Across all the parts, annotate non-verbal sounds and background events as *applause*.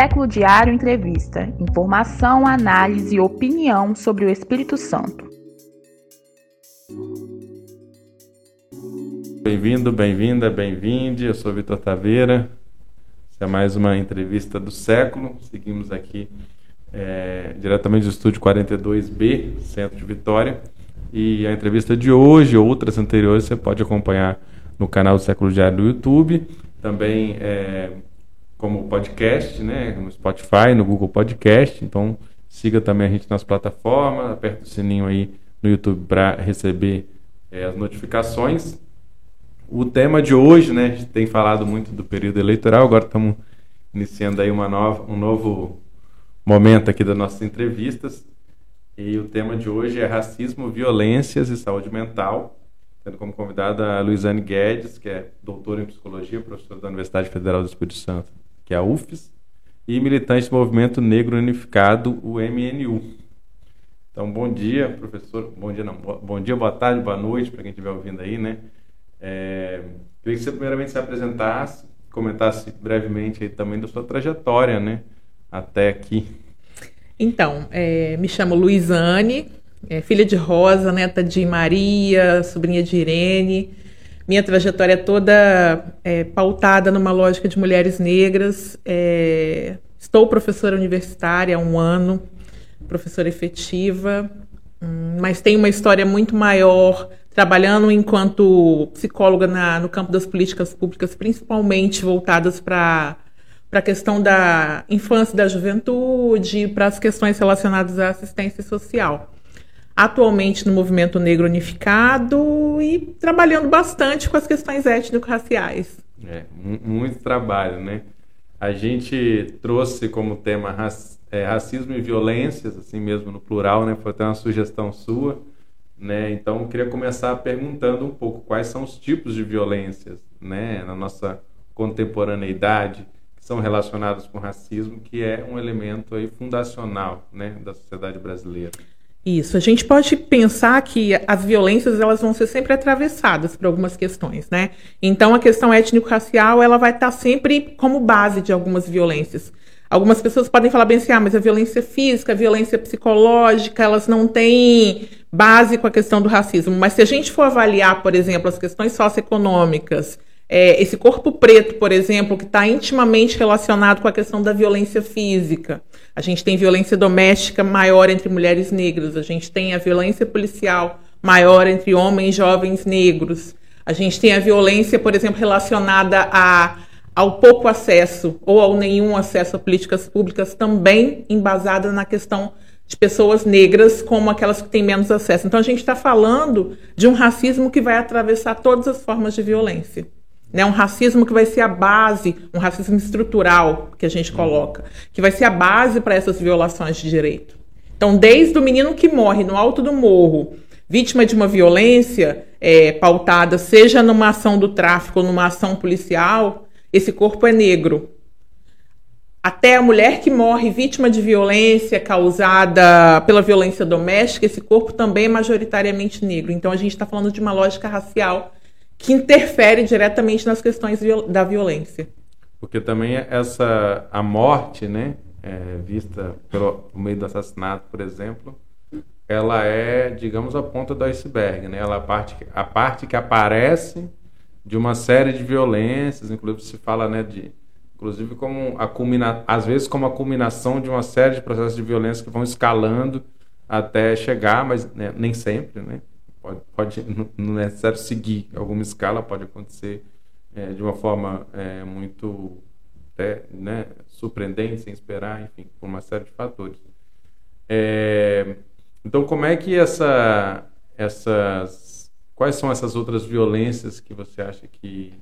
Século Diário Entrevista. Informação, análise e opinião sobre o Espírito Santo. Bem-vindo, bem-vinda, bem-vinde. Eu sou Vitor Taveira. Essa é mais uma entrevista do século. Seguimos aqui é, diretamente do estúdio 42B, Centro de Vitória. E a entrevista de hoje, outras anteriores, você pode acompanhar no canal do Século Diário do YouTube. Também é, como podcast, né, no Spotify, no Google Podcast. Então, siga também a gente nas plataformas, aperte o sininho aí no YouTube para receber é, as notificações. O tema de hoje, né, a gente tem falado muito do período eleitoral, agora estamos iniciando aí uma nova, um novo momento aqui das nossas entrevistas. E o tema de hoje é racismo, violências e saúde mental, tendo como convidada a Luizane Guedes, que é doutora em psicologia, professora da Universidade Federal do Espírito Santo que é a UFES, e militante do Movimento Negro Unificado, o MNU. Então, bom dia, professor. Bom dia, não. Bom dia, boa tarde, boa noite para quem estiver ouvindo aí, né? É, queria que você primeiramente se apresentasse, comentasse brevemente aí também da sua trajetória, né? Até aqui. Então, é, me chamo Luizane, é, filha de Rosa, neta de Maria, sobrinha de Irene. Minha trajetória é toda é, pautada numa lógica de mulheres negras. É, estou professora universitária há um ano, professora efetiva, hum, mas tenho uma história muito maior, trabalhando enquanto psicóloga na, no campo das políticas públicas, principalmente voltadas para para a questão da infância e da juventude, para as questões relacionadas à assistência social atualmente no movimento negro unificado e trabalhando bastante com as questões étnico-raciais. É, muito trabalho, né? A gente trouxe como tema é, racismo e violências, assim mesmo no plural, né? Foi até uma sugestão sua, né? Então, eu queria começar perguntando um pouco quais são os tipos de violências, né? Na nossa contemporaneidade, que são relacionados com racismo, que é um elemento aí fundacional, né? Da sociedade brasileira. Isso, a gente pode pensar que as violências elas vão ser sempre atravessadas por algumas questões, né? Então a questão étnico-racial ela vai estar sempre como base de algumas violências. Algumas pessoas podem falar bem assim, ah, mas a violência física, a violência psicológica, elas não têm base com a questão do racismo. Mas se a gente for avaliar, por exemplo, as questões socioeconômicas, é, esse corpo preto, por exemplo, que está intimamente relacionado com a questão da violência física. A gente tem violência doméstica maior entre mulheres negras, a gente tem a violência policial maior entre homens jovens negros. A gente tem a violência, por exemplo, relacionada a, ao pouco acesso ou ao nenhum acesso a políticas públicas, também embasada na questão de pessoas negras como aquelas que têm menos acesso. Então, a gente está falando de um racismo que vai atravessar todas as formas de violência. Né, um racismo que vai ser a base, um racismo estrutural que a gente coloca, que vai ser a base para essas violações de direito. Então, desde o menino que morre no alto do morro, vítima de uma violência é, pautada, seja numa ação do tráfico ou numa ação policial, esse corpo é negro. Até a mulher que morre vítima de violência causada pela violência doméstica, esse corpo também é majoritariamente negro. Então, a gente está falando de uma lógica racial que interfere diretamente nas questões da violência. Porque também essa a morte, né, é, vista pelo meio do assassinato, por exemplo, ela é, digamos, a ponta do iceberg, né? Ela é a parte a parte que aparece de uma série de violências, inclusive se fala, né, de inclusive como a culmina, às vezes como a culminação de uma série de processos de violência que vão escalando até chegar, mas né, nem sempre, né? Pode, pode, não é necessário seguir alguma escala, pode acontecer é, de uma forma é, muito é, né, surpreendente, sem esperar, enfim, por uma série de fatores. É, então, como é que essa, essas, quais são essas outras violências que você acha que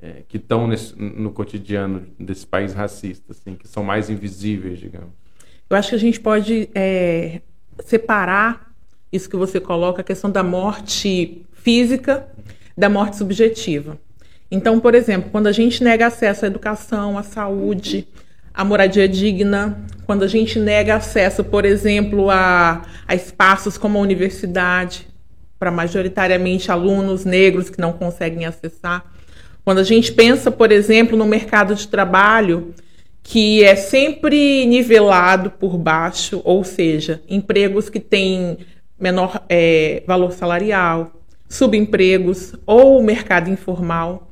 é, que estão no cotidiano desse país racista, assim, que são mais invisíveis, digamos? Eu acho que a gente pode é, separar isso que você coloca, a questão da morte física, da morte subjetiva. Então, por exemplo, quando a gente nega acesso à educação, à saúde, à moradia digna, quando a gente nega acesso, por exemplo, a, a espaços como a universidade, para majoritariamente alunos negros que não conseguem acessar, quando a gente pensa, por exemplo, no mercado de trabalho, que é sempre nivelado por baixo, ou seja, empregos que têm menor é, valor salarial, subempregos ou mercado informal.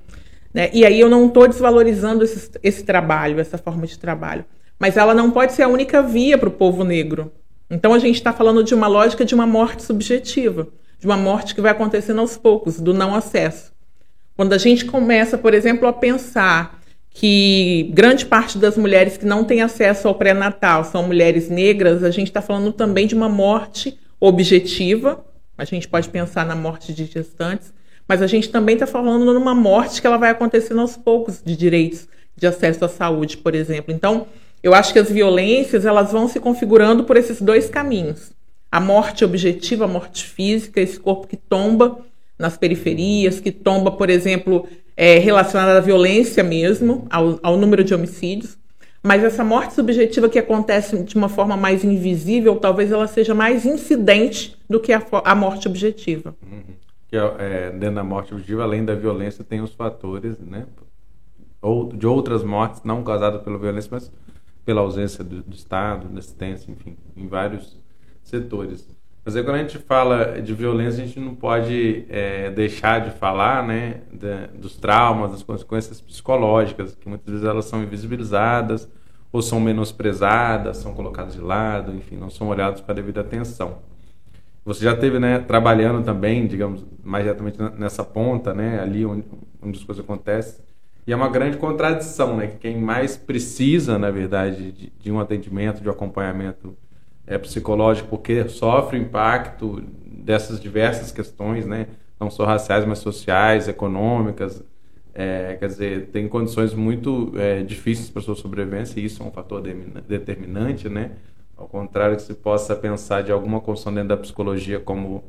Né? E aí eu não estou desvalorizando esse, esse trabalho, essa forma de trabalho. Mas ela não pode ser a única via para o povo negro. Então a gente está falando de uma lógica de uma morte subjetiva, de uma morte que vai acontecendo aos poucos, do não acesso. Quando a gente começa, por exemplo, a pensar que grande parte das mulheres que não têm acesso ao pré-natal são mulheres negras, a gente está falando também de uma morte objetiva. A gente pode pensar na morte de gestantes, mas a gente também está falando numa morte que ela vai acontecendo aos poucos de direitos de acesso à saúde, por exemplo. Então, eu acho que as violências elas vão se configurando por esses dois caminhos: a morte objetiva, a morte física, esse corpo que tomba nas periferias, que tomba, por exemplo, é, relacionada à violência mesmo, ao, ao número de homicídios. Mas essa morte subjetiva que acontece de uma forma mais invisível, talvez ela seja mais incidente do que a, a morte objetiva. Uhum. Que, é, dentro da morte objetiva, além da violência, tem os fatores, né? Ou de outras mortes não causadas pela violência, mas pela ausência do, do Estado, da assistência, enfim, em vários setores. Mas aí, quando a gente fala de violência, a gente não pode é, deixar de falar né, de, dos traumas, das consequências psicológicas, que muitas vezes elas são invisibilizadas ou são menosprezadas, são colocadas de lado, enfim, não são olhadas com a devida atenção. Você já teve, né, trabalhando também, digamos, mais diretamente nessa ponta, né, ali onde, onde as coisas acontecem, e é uma grande contradição, né, que quem mais precisa, na verdade, de, de um atendimento, de um acompanhamento é, psicológico, porque sofre o impacto dessas diversas questões, né? não só raciais, mas sociais, econômicas. É, quer dizer, tem condições muito é, difíceis para sua sobrevivência e isso é um fator determinante, né? Ao contrário que se possa pensar de alguma construção dentro da psicologia como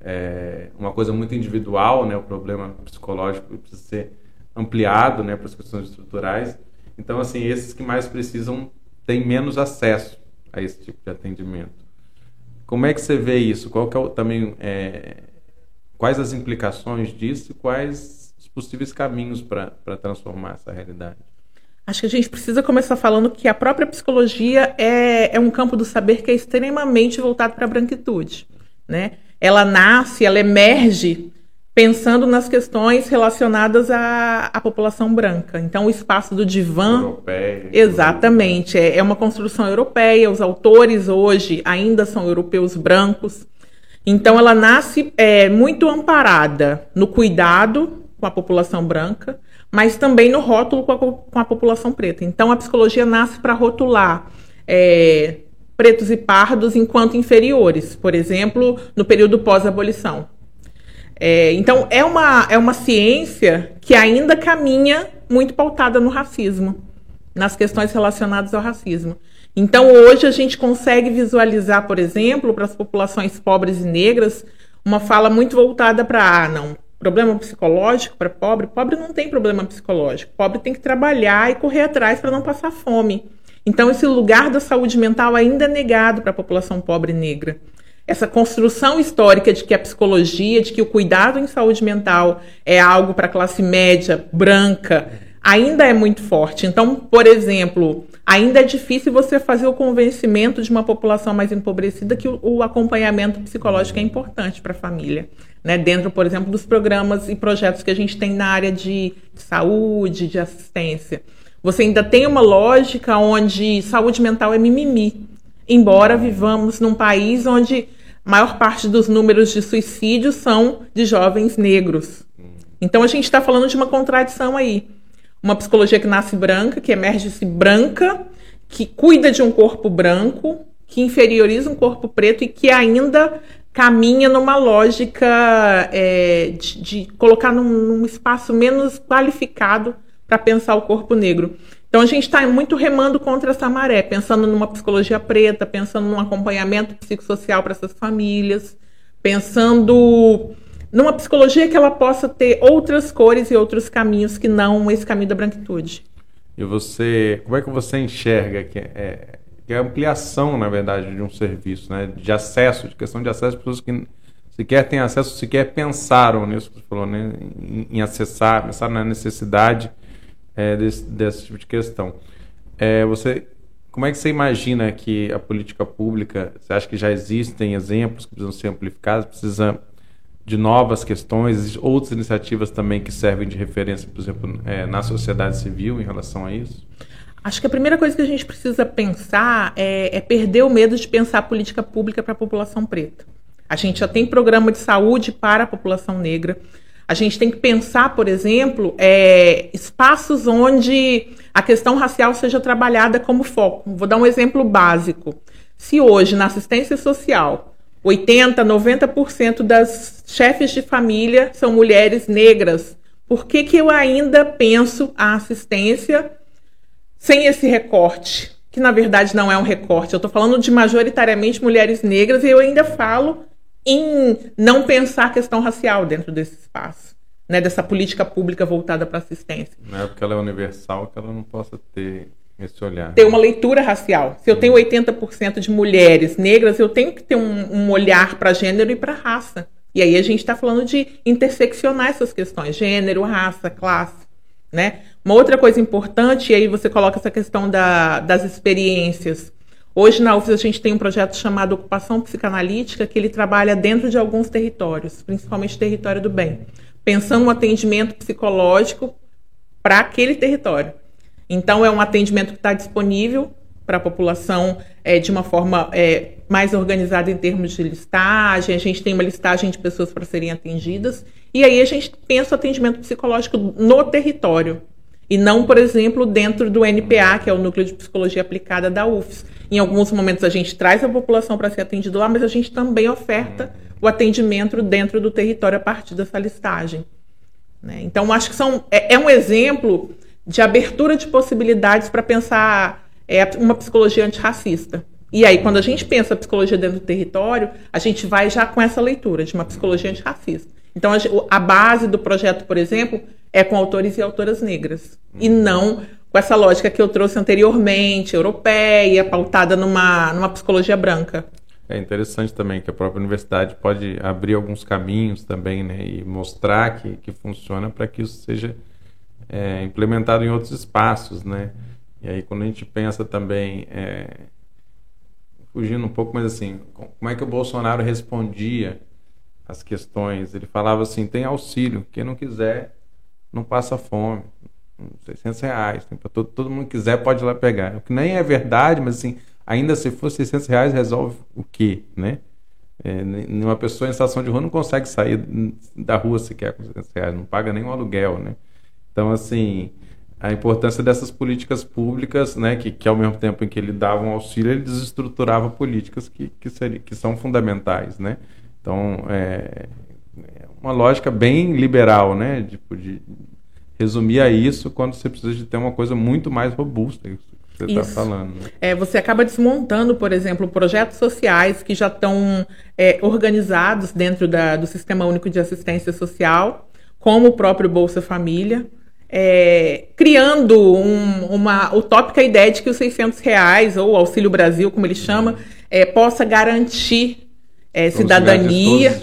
é, uma coisa muito individual, né? O problema psicológico precisa ser ampliado, né? Para as questões estruturais. Então, assim, esses que mais precisam têm menos acesso a esse tipo de atendimento. Como é que você vê isso? Qual que é o, também é, quais as implicações disso e quais os possíveis caminhos para transformar essa realidade? Acho que a gente precisa começar falando que a própria psicologia é, é um campo do saber que é extremamente voltado para a branquitude. Né? Ela nasce, ela emerge pensando nas questões relacionadas à, à população branca. Então, o espaço do divã. Europeia, exatamente. É, é uma construção europeia. Os autores hoje ainda são europeus brancos. Então, ela nasce é, muito amparada no cuidado com a população branca, mas também no rótulo com a, com a população preta. Então, a psicologia nasce para rotular. É, pretos e pardos enquanto inferiores, por exemplo, no período pós-abolição. É, então, é uma, é uma ciência que ainda caminha muito pautada no racismo, nas questões relacionadas ao racismo. Então, hoje a gente consegue visualizar, por exemplo, para as populações pobres e negras, uma fala muito voltada para, ah, não, problema psicológico para pobre. Pobre não tem problema psicológico. Pobre tem que trabalhar e correr atrás para não passar fome. Então, esse lugar da saúde mental ainda é negado para a população pobre e negra essa construção histórica de que a psicologia, de que o cuidado em saúde mental é algo para a classe média, branca, ainda é muito forte. Então, por exemplo, ainda é difícil você fazer o convencimento de uma população mais empobrecida que o, o acompanhamento psicológico é importante para a família. Né? Dentro, por exemplo, dos programas e projetos que a gente tem na área de saúde, de assistência. Você ainda tem uma lógica onde saúde mental é mimimi embora vivamos num país onde maior parte dos números de suicídios são de jovens negros. Então a gente está falando de uma contradição aí. Uma psicologia que nasce branca, que emerge-se branca, que cuida de um corpo branco, que inferioriza um corpo preto e que ainda caminha numa lógica é, de, de, colocar num, num espaço menos qualificado para pensar o corpo negro. Então a gente está muito remando contra essa maré, pensando numa psicologia preta, pensando num acompanhamento psicossocial para essas famílias, pensando numa psicologia que ela possa ter outras cores e outros caminhos que não esse caminho da branquitude. E você, como é que você enxerga que é, que é a ampliação, na verdade, de um serviço, né, de acesso, de questão de acesso, pessoas que sequer têm acesso, sequer pensaram nisso que você falou, né, em, em acessar, pensar na necessidade é, desse, desse tipo de questão. é, você, como é que você imagina que a política pública, você acha que já existem exemplos que precisam ser amplificados, precisa de novas questões, outras iniciativas também que servem de referência, por exemplo, é, na sociedade civil em relação a isso? Acho que a primeira coisa que a gente precisa pensar é, é perder o medo de pensar política pública para a população preta. A gente já tem programa de saúde para a população negra. A gente tem que pensar, por exemplo, é, espaços onde a questão racial seja trabalhada como foco. Vou dar um exemplo básico. Se hoje, na assistência social, 80%, 90% das chefes de família são mulheres negras, por que, que eu ainda penso a assistência sem esse recorte? Que na verdade não é um recorte. Eu estou falando de majoritariamente mulheres negras e eu ainda falo em não pensar a questão racial dentro desse espaço, né, dessa política pública voltada para assistência. Não é porque ela é universal que ela não possa ter esse olhar. Ter uma leitura racial. Se eu tenho 80% de mulheres negras, eu tenho que ter um, um olhar para gênero e para raça. E aí a gente está falando de interseccionar essas questões, gênero, raça, classe, né? Uma outra coisa importante, e aí você coloca essa questão da, das experiências. Hoje na UFES a gente tem um projeto chamado Ocupação Psicanalítica, que ele trabalha dentro de alguns territórios, principalmente território do bem, pensando um atendimento psicológico para aquele território. Então é um atendimento que está disponível para a população é, de uma forma é, mais organizada em termos de listagem. A gente tem uma listagem de pessoas para serem atendidas. E aí a gente pensa o atendimento psicológico no território. E não, por exemplo, dentro do NPA, que é o Núcleo de Psicologia Aplicada da UFS. Em alguns momentos a gente traz a população para ser atendido lá, mas a gente também oferta o atendimento dentro do território a partir dessa listagem. Né? Então, acho que são, é, é, um exemplo de abertura de possibilidades para pensar é, uma psicologia antirracista. E aí, quando a gente pensa a psicologia dentro do território, a gente vai já com essa leitura de uma psicologia antirracista. Então, a, base do projeto, por exemplo, é com autores e autoras negras. E não com essa lógica que eu trouxe anteriormente, europeia, pautada numa, numa psicologia branca. É interessante também que a própria universidade pode abrir alguns caminhos também, né, e mostrar que, que funciona para que isso seja é, implementado em outros espaços, né. E aí quando a gente pensa também, é, fugindo um pouco, mas assim, como é que o Bolsonaro respondia às questões? Ele falava assim, tem auxílio, quem não quiser não passa fome. 600 reais. Todo, todo mundo quiser pode ir lá pegar. O que nem é verdade, mas assim, ainda se for 600 reais, resolve o quê, né? É, uma pessoa em situação de rua não consegue sair da rua sequer com 600 reais, não paga nem um aluguel, né? Então, assim, a importância dessas políticas públicas, né, que, que ao mesmo tempo em que ele dava um auxílio, ele desestruturava políticas que, que, seria, que são fundamentais, né? Então, é, é uma lógica bem liberal, né, tipo, de, resumir a isso quando você precisa de ter uma coisa muito mais robusta que você está falando. Né? É, você acaba desmontando, por exemplo, projetos sociais que já estão é, organizados dentro da, do Sistema Único de Assistência Social, como o próprio Bolsa Família, é, criando um, uma utópica ideia de que os 600 reais, ou Auxílio Brasil, como ele chama, é, possa garantir é, cidadania.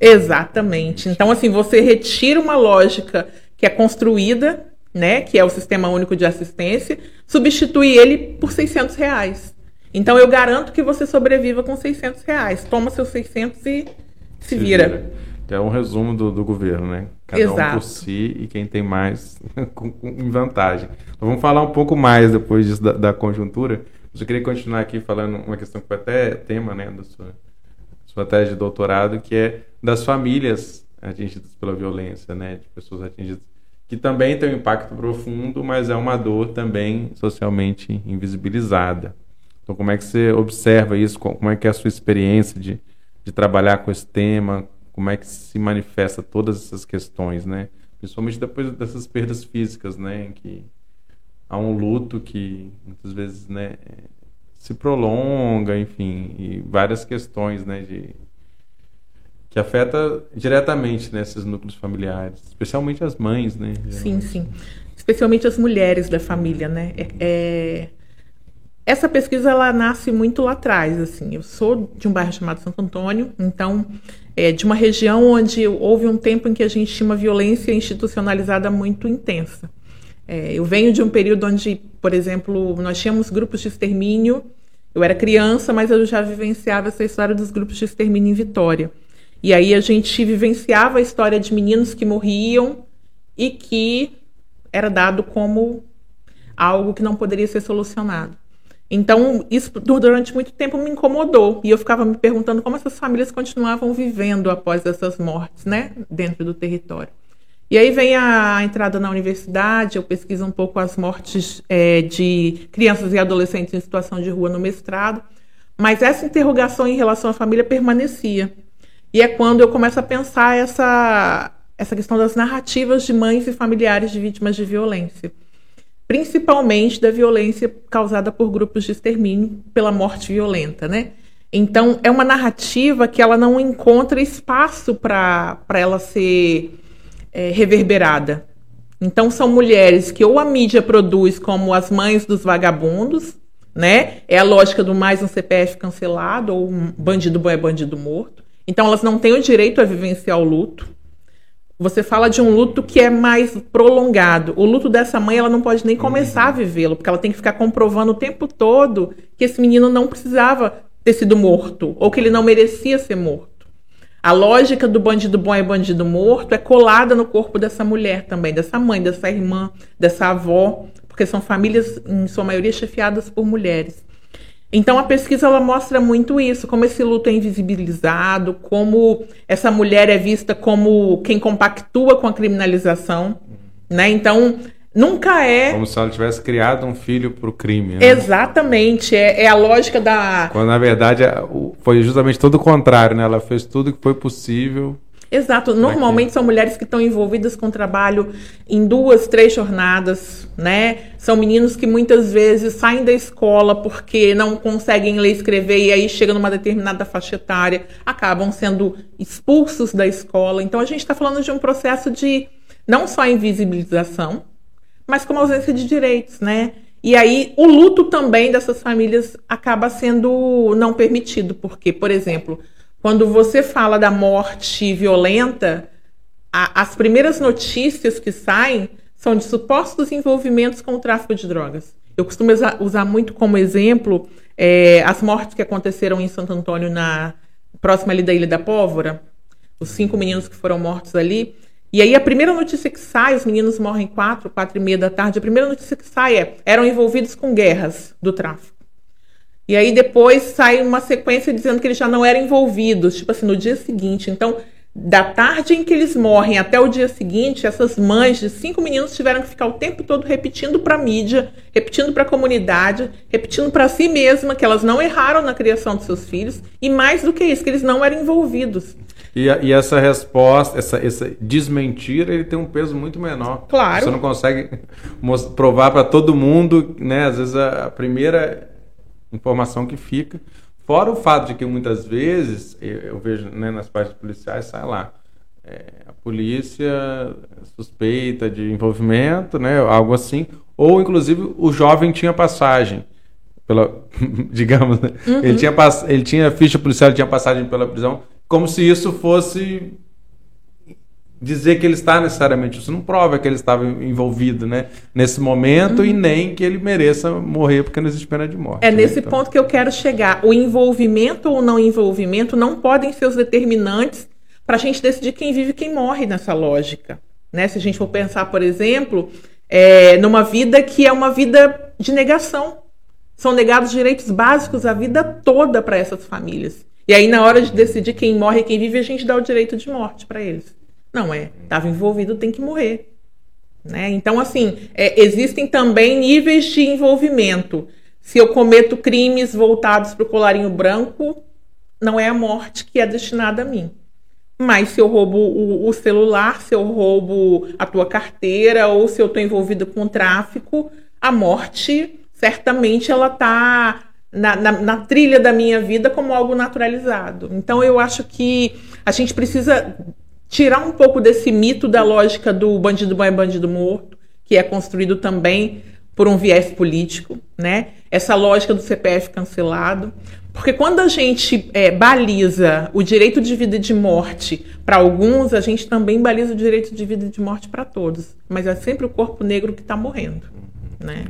Exatamente. Então, assim, você retira uma lógica que é construída, né, que é o Sistema Único de Assistência, substitui ele por 600 reais. Então eu garanto que você sobreviva com 600 reais. Toma seus 600 e se, se vira. vira. É um resumo do, do governo, né? Cada Exato. um por si e quem tem mais *laughs* com, com, em vantagem. Então, vamos falar um pouco mais depois disso da, da conjuntura. Eu queria continuar aqui falando uma questão que foi até tema né, da sua, sua tese de doutorado, que é das famílias atingidas pela violência, né, de pessoas atingidas, que também tem um impacto profundo, mas é uma dor também socialmente invisibilizada. Então, como é que você observa isso? Como é que é a sua experiência de, de trabalhar com esse tema? Como é que se manifesta todas essas questões, né? Principalmente depois dessas perdas físicas, né? Em que há um luto que muitas vezes, né? Se prolonga, enfim, e várias questões, né? De que afeta diretamente nesses né, núcleos familiares, especialmente as mães, né? Sim, sim. Especialmente as mulheres da família, né? É, é... Essa pesquisa ela nasce muito lá atrás, assim. Eu sou de um bairro chamado Santo Antônio, então é de uma região onde houve um tempo em que a gente tinha uma violência institucionalizada muito intensa. É, eu venho de um período onde, por exemplo, nós tínhamos grupos de extermínio. Eu era criança, mas eu já vivenciava essa história dos grupos de extermínio em Vitória. E aí a gente vivenciava a história de meninos que morriam e que era dado como algo que não poderia ser solucionado. Então, isso durante muito tempo me incomodou. E eu ficava me perguntando como essas famílias continuavam vivendo após essas mortes, né, dentro do território. E aí vem a entrada na universidade, eu pesquiso um pouco as mortes é, de crianças e adolescentes em situação de rua no mestrado, mas essa interrogação em relação à família permanecia. E é quando eu começo a pensar essa, essa questão das narrativas de mães e familiares de vítimas de violência principalmente da violência causada por grupos de extermínio pela morte violenta, né? Então, é uma narrativa que ela não encontra espaço para ela ser é, reverberada. Então, são mulheres que ou a mídia produz como as mães dos vagabundos, né? É a lógica do mais um CPF cancelado ou um bandido bom é bandido morto. Então, elas não têm o direito a vivenciar o luto. Você fala de um luto que é mais prolongado. O luto dessa mãe, ela não pode nem começar a vivê-lo, porque ela tem que ficar comprovando o tempo todo que esse menino não precisava ter sido morto, ou que ele não merecia ser morto. A lógica do bandido bom e bandido morto é colada no corpo dessa mulher também, dessa mãe, dessa irmã, dessa avó, porque são famílias, em sua maioria, chefiadas por mulheres. Então a pesquisa ela mostra muito isso, como esse luto é invisibilizado, como essa mulher é vista como quem compactua com a criminalização, né? Então nunca é como se ela tivesse criado um filho para o crime. Né? Exatamente, é, é, a lógica da quando na verdade é, foi justamente todo o contrário, né? Ela fez tudo que foi possível Exato. Normalmente são mulheres que estão envolvidas com trabalho em duas, três jornadas, né? São meninos que muitas vezes saem da escola porque não conseguem ler e escrever e aí chega numa determinada faixa etária, acabam sendo expulsos da escola. Então a gente está falando de um processo de não só invisibilização, mas como ausência de direitos, né? E aí o luto também dessas famílias acaba sendo não permitido, porque, por exemplo, quando você fala da morte violenta, a, as primeiras notícias que saem são de supostos envolvimentos com o tráfico de drogas. Eu costumo usar muito como exemplo é, as mortes que aconteceram em Santo Antônio, na próxima ali da Ilha da Pólvora, os cinco meninos que foram mortos ali. E aí a primeira notícia que sai, os meninos morrem quatro, quatro e meia da tarde, a primeira notícia que sai é eram envolvidos com guerras do tráfico. E aí depois sai uma sequência dizendo que eles já não eram envolvidos, tipo assim, no dia seguinte. Então, da tarde em que eles morrem até o dia seguinte, essas mães de cinco meninos tiveram que ficar o tempo todo repetindo para a mídia, repetindo para a comunidade, repetindo para si mesma que elas não erraram na criação dos seus filhos e mais do que isso, que eles não eram envolvidos. E, e essa resposta, essa, essa desmentir, ele tem um peso muito menor. Claro. Você não consegue provar para todo mundo, né? Às vezes a, a primeira informação que fica. Fora o fato de que muitas vezes, eu, eu vejo né, nas páginas policiais, sai lá, é, a polícia suspeita de envolvimento, né, algo assim, ou inclusive o jovem tinha passagem, pela, *laughs* digamos, né? uhum. ele, tinha, ele tinha ficha policial, ele tinha passagem pela prisão, como se isso fosse dizer que ele está necessariamente, isso não prova que ele estava envolvido né, nesse momento uhum. e nem que ele mereça morrer porque não existe pena de morte. É né? nesse então... ponto que eu quero chegar. O envolvimento ou não envolvimento não podem ser os determinantes para a gente decidir quem vive e quem morre nessa lógica. Né? Se a gente for pensar, por exemplo, é, numa vida que é uma vida de negação. São negados direitos básicos a vida toda para essas famílias. E aí, na hora de decidir quem morre e quem vive, a gente dá o direito de morte para eles. Não, é, estava envolvido, tem que morrer. Né? Então, assim, é, existem também níveis de envolvimento. Se eu cometo crimes voltados para o colarinho branco, não é a morte que é destinada a mim. Mas se eu roubo o, o celular, se eu roubo a tua carteira, ou se eu estou envolvido com tráfico, a morte certamente ela está na, na, na, trilha da minha vida como algo naturalizado. Então eu acho que a gente precisa tirar um pouco desse mito da lógica do bandido bom é bandido morto, que é construído também por um viés político, né? Essa lógica do CPF cancelado, Porque quando a gente é, baliza o direito de vida e de morte para alguns, a gente também baliza o direito de vida e de morte para todos. Mas é sempre o corpo negro que está morrendo. Né?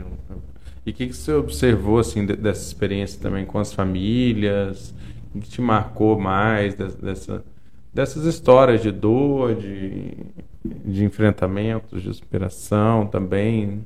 E o que, que você observou assim, dessa experiência também com as famílias? O que te marcou mais dessa, dessas histórias de dor, de, de enfrentamentos, de superação também?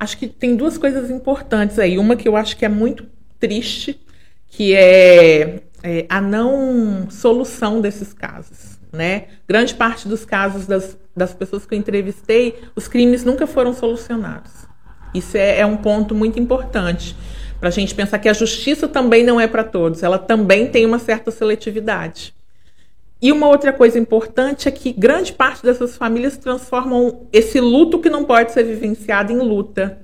Acho que tem duas coisas importantes aí. Uma que eu acho que é muito triste que é, é a não solução desses casos. Né? Grande parte dos casos das, das pessoas que eu entrevistei, os crimes nunca foram solucionados. Isso é, é um ponto muito importante para a gente pensar que a justiça também não é para todos, ela também tem uma certa seletividade. E uma outra coisa importante é que grande parte dessas famílias transformam esse luto que não pode ser vivenciado em luta.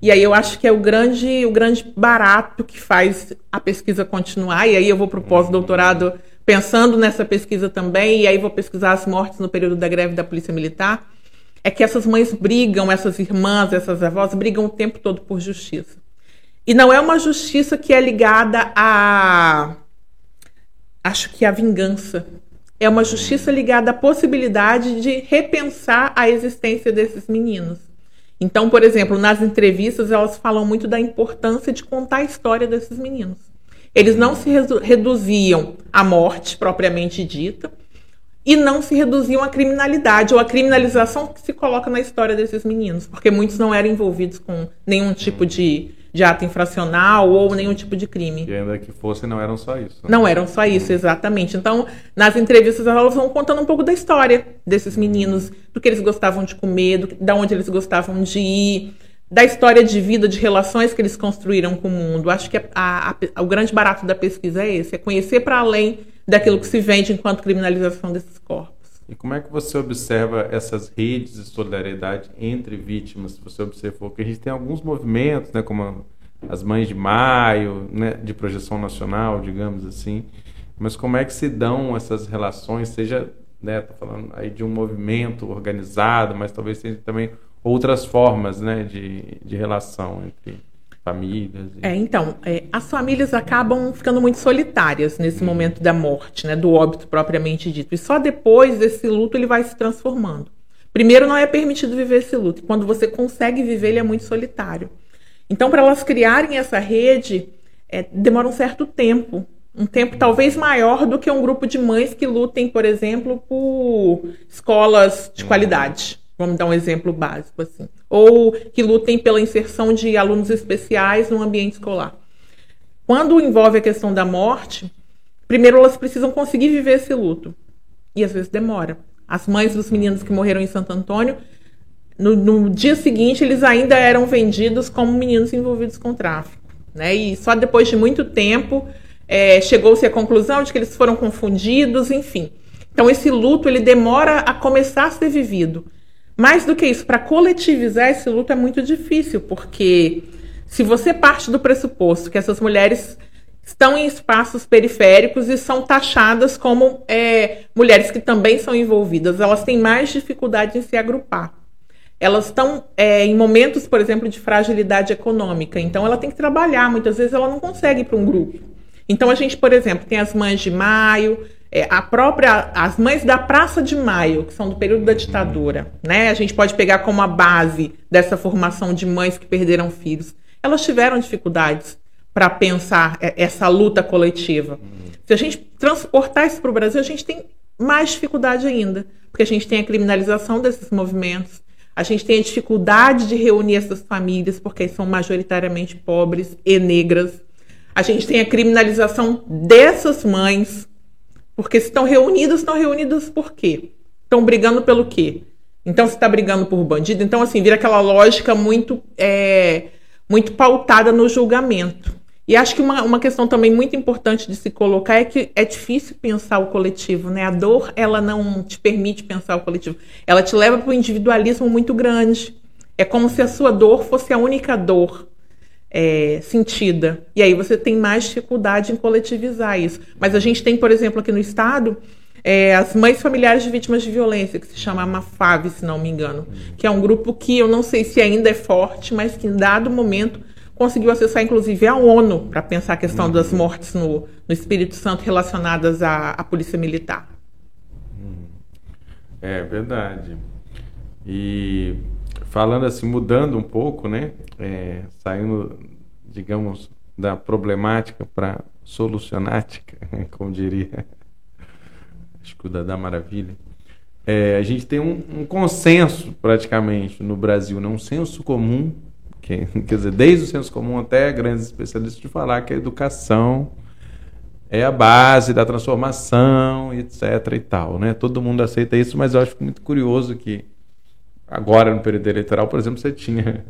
E aí eu acho que é o grande, o grande barato que faz a pesquisa continuar. E aí eu vou para o pós-doutorado pensando nessa pesquisa também, e aí vou pesquisar as mortes no período da greve da Polícia Militar. É que essas mães brigam, essas irmãs, essas avós brigam o tempo todo por justiça. E não é uma justiça que é ligada a. Acho que a vingança. É uma justiça ligada à possibilidade de repensar a existência desses meninos. Então, por exemplo, nas entrevistas elas falam muito da importância de contar a história desses meninos. Eles não se reduziam à morte propriamente dita e não se reduziam à criminalidade ou à criminalização que se coloca na história desses meninos, porque muitos não eram envolvidos com nenhum tipo de de ato infracional ou nenhum tipo de crime. E ainda que fosse, não eram só isso. Né? Não eram só isso, exatamente. Então, nas entrevistas, elas vão contando um pouco da história desses meninos, do que eles gostavam de comer, do, da onde eles gostavam de ir, da história de vida, de relações que eles construíram com o mundo. Acho que a, a, a, o grande barato da pesquisa é esse, é conhecer para além daquilo que se vende enquanto criminalização desses corpos. E como é que você observa essas redes de solidariedade entre vítimas? Você observou que a gente tem alguns movimentos, né, como as Mães de Maio, né, de projeção nacional, digamos assim. Mas como é que se dão essas relações, seja, né, tô falando aí de um movimento organizado, mas talvez seja também outras formas, né, de, de relação entre famílias. E... É, então, é, as famílias acabam ficando muito solitárias nesse uhum. momento da morte, né, do óbito propriamente dito. E só depois desse luto ele vai se transformando. Primeiro, não é permitido viver esse luto. Quando você consegue viver, ele é muito solitário. Então, para elas criarem essa rede, é, demora um certo tempo. Um tempo talvez maior do que um grupo de mães que lutem, por exemplo, por escolas de qualidade. Vamos dar um exemplo básico assim. Ou que lutem pela inserção de alunos especiais no ambiente escolar. Quando envolve a questão da morte, primeiro elas precisam conseguir viver esse luto. E às vezes demora. As mães dos meninos que morreram em Santo Antônio, no, no dia seguinte, eles ainda eram vendidos como meninos envolvidos com tráfico. Né? E só depois de muito tempo é, chegou-se à conclusão de que eles foram confundidos, enfim. Então, esse luto ele demora a começar a ser vivido. Mais do que isso, para coletivizar esse luto é muito difícil, porque se você parte do pressuposto que essas mulheres estão em espaços periféricos e são taxadas como é, mulheres que também são envolvidas, elas têm mais dificuldade em se agrupar. Elas estão é, em momentos, por exemplo, de fragilidade econômica, então ela tem que trabalhar, muitas vezes ela não consegue ir para um grupo. Então a gente, por exemplo, tem as mães de maio, é, a própria, as mães da Praça de Maio, que são do período da ditadura, né? A gente pode pegar como a base dessa formação de mães que perderam filhos. Elas tiveram dificuldades para pensar é, essa luta coletiva. Se a gente transportar isso para o Brasil, a gente tem mais dificuldade ainda, porque a gente tem a criminalização desses movimentos, a gente tem a dificuldade de reunir essas famílias, porque são majoritariamente pobres e negras. A gente tem a criminalização dessas mães, porque se estão reunidos, estão reunidos por quê? Estão brigando pelo quê? Então, se está brigando por bandido, então, assim, vira aquela lógica muito, é, muito pautada no julgamento. E acho que uma, uma questão também muito importante de se colocar é que é difícil pensar o coletivo, né? A dor, ela não te permite pensar o coletivo. Ela te leva para um individualismo muito grande. É como se a sua dor fosse a única dor é, sentida. E aí você tem mais dificuldade em coletivizar isso. Mas a gente tem, por exemplo, aqui no estado, é, as mães familiares de vítimas de violência, que se chama Mafave, se não me engano, que é um grupo que eu não sei se ainda é forte, mas que em dado momento conseguiu acessar, inclusive, a ONU para pensar a questão uhum. das mortes no, no, Espírito Santo relacionadas à, à Polícia Militar. Uhum. É verdade. E falando assim, mudando um pouco, né? É, saindo, digamos, da problemática para solucionática, *laughs* como diria *laughs* o da Maravilha. É, a gente tem um, um, consenso praticamente no Brasil, né? um senso comum, que, *laughs* quer dizer, desde o senso comum até grandes especialistas de falar que a educação é a base da transformação, etc. e tal. Né? Todo mundo aceita isso, mas eu acho muito curioso que agora no período eleitoral, por exemplo, você tinha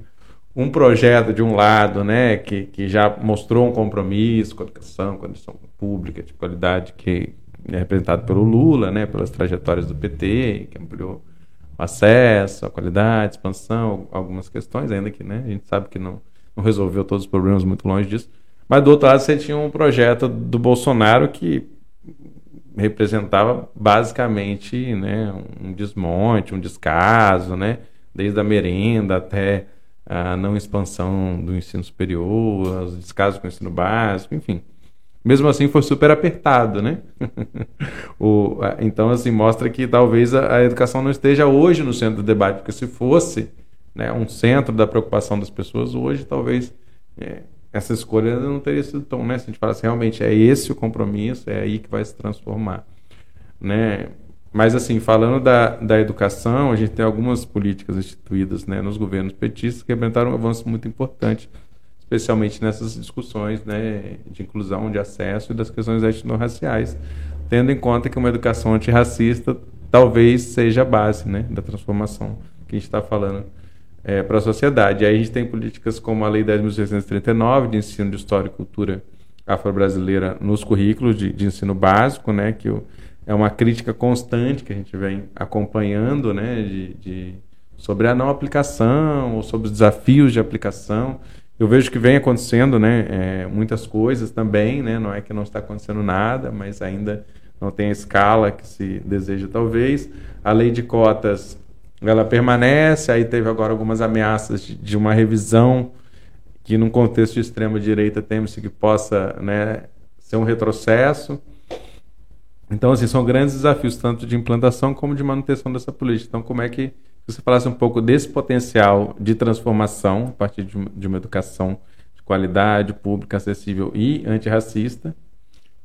um projeto de um lado, né, que, que já mostrou um compromisso com a educação, com a educação pública de qualidade que é representado pelo Lula, né, pelas trajetórias do PT, que ampliou o acesso, a qualidade, expansão, algumas questões, ainda que né, a gente sabe que não, não resolveu todos os problemas muito longe disso. Mas do outro lado você tinha um projeto do Bolsonaro que representava basicamente né, um desmonte, um descaso, né, desde a merenda até a não expansão do ensino superior, os descasos com o ensino básico, enfim mesmo assim foi super apertado, né? *laughs* o, então, assim, mostra que talvez a, a, educação não esteja hoje no centro do debate, porque se fosse né, um centro da preocupação das pessoas, hoje talvez é, essa escolha não teria sido tão, né? Se a gente fala assim, realmente é esse o compromisso, é aí que vai se transformar, né? Mas, assim, falando da, da educação, a gente tem algumas políticas instituídas né, nos governos petistas que representaram um avanço muito importante especialmente nessas discussões né, de inclusão, de acesso e das questões etnorraciais, tendo em conta que uma educação antirracista talvez seja a base né, da transformação que a gente está falando é, para a sociedade. Aí a gente tem políticas como a Lei 10.639, de ensino de história e cultura afro-brasileira nos currículos de, de, ensino básico, né, que é uma crítica constante que a gente vem acompanhando né, de, de sobre a não aplicação ou sobre os desafios de aplicação eu vejo que vem acontecendo né, é, muitas coisas também, né, não é que não está acontecendo nada, mas ainda não tem a escala que se deseja talvez. A lei de cotas ela permanece, aí teve agora algumas ameaças de, uma revisão que num contexto de extrema direita teme-se que possa né, ser um retrocesso. Então, assim, são grandes desafios, tanto de implantação como de manutenção dessa política. Então, como é que você falasse um pouco desse potencial de transformação a partir de, uma educação de qualidade, pública, acessível e antirracista,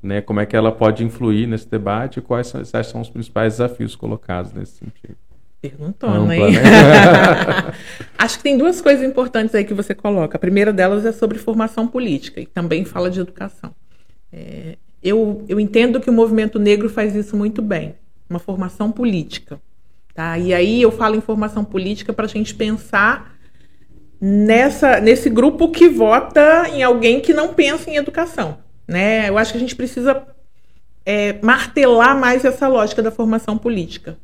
né? Como é que ela pode influir nesse debate e quais são, são os principais desafios colocados nesse sentido? Perguntando, hein? Né? *laughs* Acho que tem duas coisas importantes aí que você coloca. A primeira delas é sobre formação política e também fala de educação. É, eu, eu entendo que o movimento negro faz isso muito bem, uma formação política. Tá? E aí eu falo em formação política para a gente pensar nessa, nesse grupo que vota em alguém que não pensa em educação. Né? Eu acho que a gente precisa é, martelar mais essa lógica da formação política.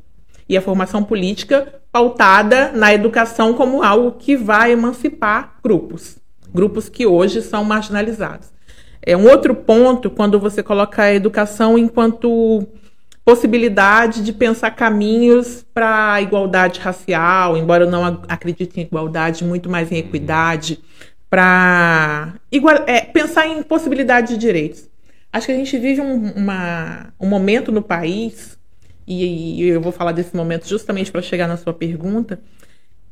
E a formação política pautada na educação como algo que vai emancipar grupos, grupos que hoje são marginalizados. É um outro ponto quando você coloca a educação enquanto possibilidade de pensar caminhos para a igualdade racial, embora eu não acredite em igualdade, muito mais em equidade, para é, pensar em possibilidade de direitos. Acho que a gente vive um, uma, um momento no país, e, e eu vou falar desse momento justamente para chegar na sua pergunta,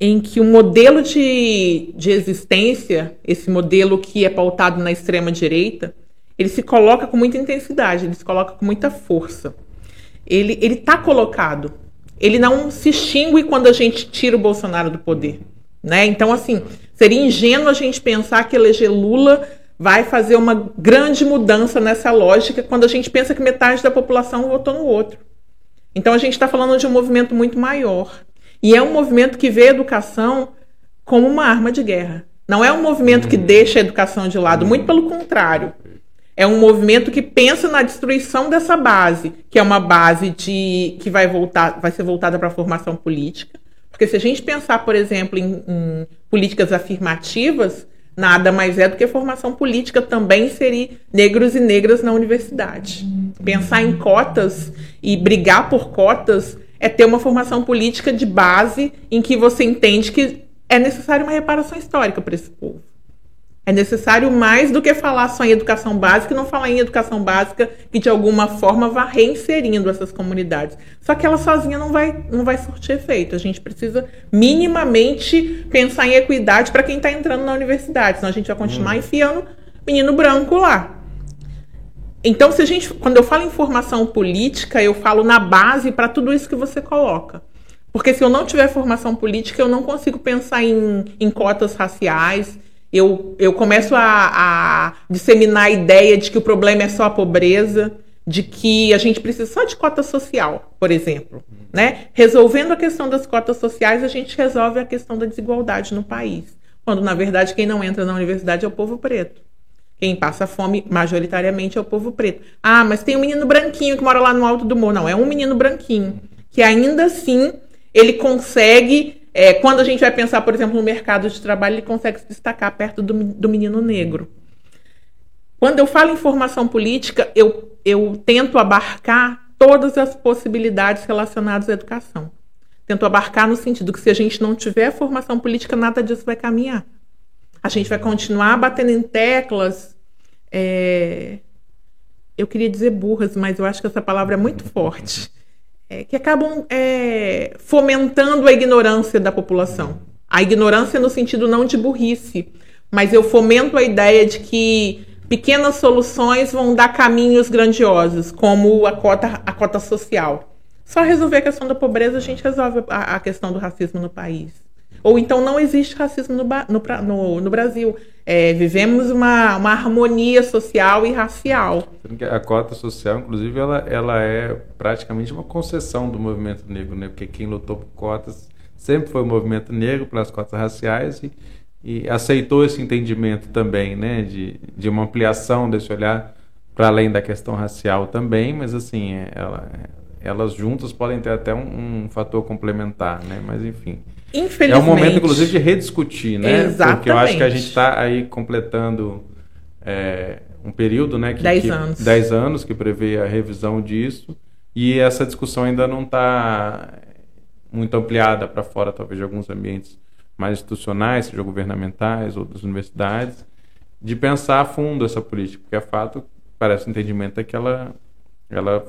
em que o modelo de, de existência, esse modelo que é pautado na extrema direita, ele se coloca com muita intensidade, ele se coloca com muita força ele ele está colocado. Ele não se extingue quando a gente tira o Bolsonaro do poder, né? Então assim seria ingênuo a gente pensar que eleger Lula vai fazer uma grande mudança nessa lógica quando a gente pensa que metade da população votou no outro. Então a gente está falando de um movimento muito maior e é um movimento que vê a educação como uma arma de guerra. Não é um movimento que deixa a educação de lado, muito pelo contrário. É um movimento que pensa na destruição dessa base, que é uma base de que vai voltar, vai ser voltada para a formação política. Porque se a gente pensar, por exemplo, em, em, políticas afirmativas, nada mais é do que formação política também seria negros e negras na universidade. Pensar em cotas e brigar por cotas é ter uma formação política de base em que você entende que é necessária uma reparação histórica para esse povo. É necessário mais do que falar só em educação básica e não falar em educação básica que de alguma forma vá reinserindo essas comunidades. Só que ela sozinha não vai, não vai surtir efeito. A gente precisa minimamente pensar em equidade para quem está entrando na universidade, senão a gente vai continuar hum. enfiando menino branco lá. Então, se a gente, quando eu falo em formação política, eu falo na base para tudo isso que você coloca. Porque se eu não tiver formação política, eu não consigo pensar em, em cotas raciais, eu, eu começo a, a disseminar a ideia de que o problema é só a pobreza, de que a gente precisa só de cota social, por exemplo. Né? Resolvendo a questão das cotas sociais, a gente resolve a questão da desigualdade no país. Quando, na verdade, quem não entra na universidade é o povo preto. Quem passa fome, majoritariamente, é o povo preto. Ah, mas tem um menino branquinho que mora lá no alto do morro. Não, é um menino branquinho. Que ainda assim ele consegue é, quando a gente vai pensar, por exemplo, no mercado de trabalho, ele consegue se destacar perto do, do menino negro. Quando eu falo em formação política, eu, eu tento abarcar todas as possibilidades relacionadas à educação. Tento abarcar no sentido que se a gente não tiver formação política, nada disso vai caminhar. A gente vai continuar batendo em teclas. É... Eu queria dizer burras, mas eu acho que essa palavra é muito forte é, que acabam é, fomentando a ignorância da população. A ignorância no sentido não de burrice, mas eu fomento a ideia de que pequenas soluções vão dar caminhos grandiosos, como a cota, a cota social. Só resolver a questão da pobreza, a gente resolve a, a questão do racismo no país. Ou então não existe racismo no, no, no, no Brasil. É, vivemos uma, uma harmonia social e racial. A cota social, inclusive, ela, ela é praticamente uma concessão do movimento negro, né? porque quem lutou por cotas sempre foi o movimento negro pelas cotas raciais e, e aceitou esse entendimento também, né? de, de uma ampliação desse olhar para além da questão racial também, mas assim, é, ela, elas juntas podem ter até um, um fator complementar, né? mas enfim. Infelizmente. É um momento, inclusive, de rediscutir, né? Exatamente. Porque eu acho que a gente está aí completando é, um período, né? Que, dez que, anos. Dez anos que prevê a revisão disso. E essa discussão ainda não está muito ampliada para fora, talvez, de alguns ambientes mais institucionais, seja governamentais ou das universidades, de pensar a fundo essa política, porque é fato, parece o entendimento é que ela, ela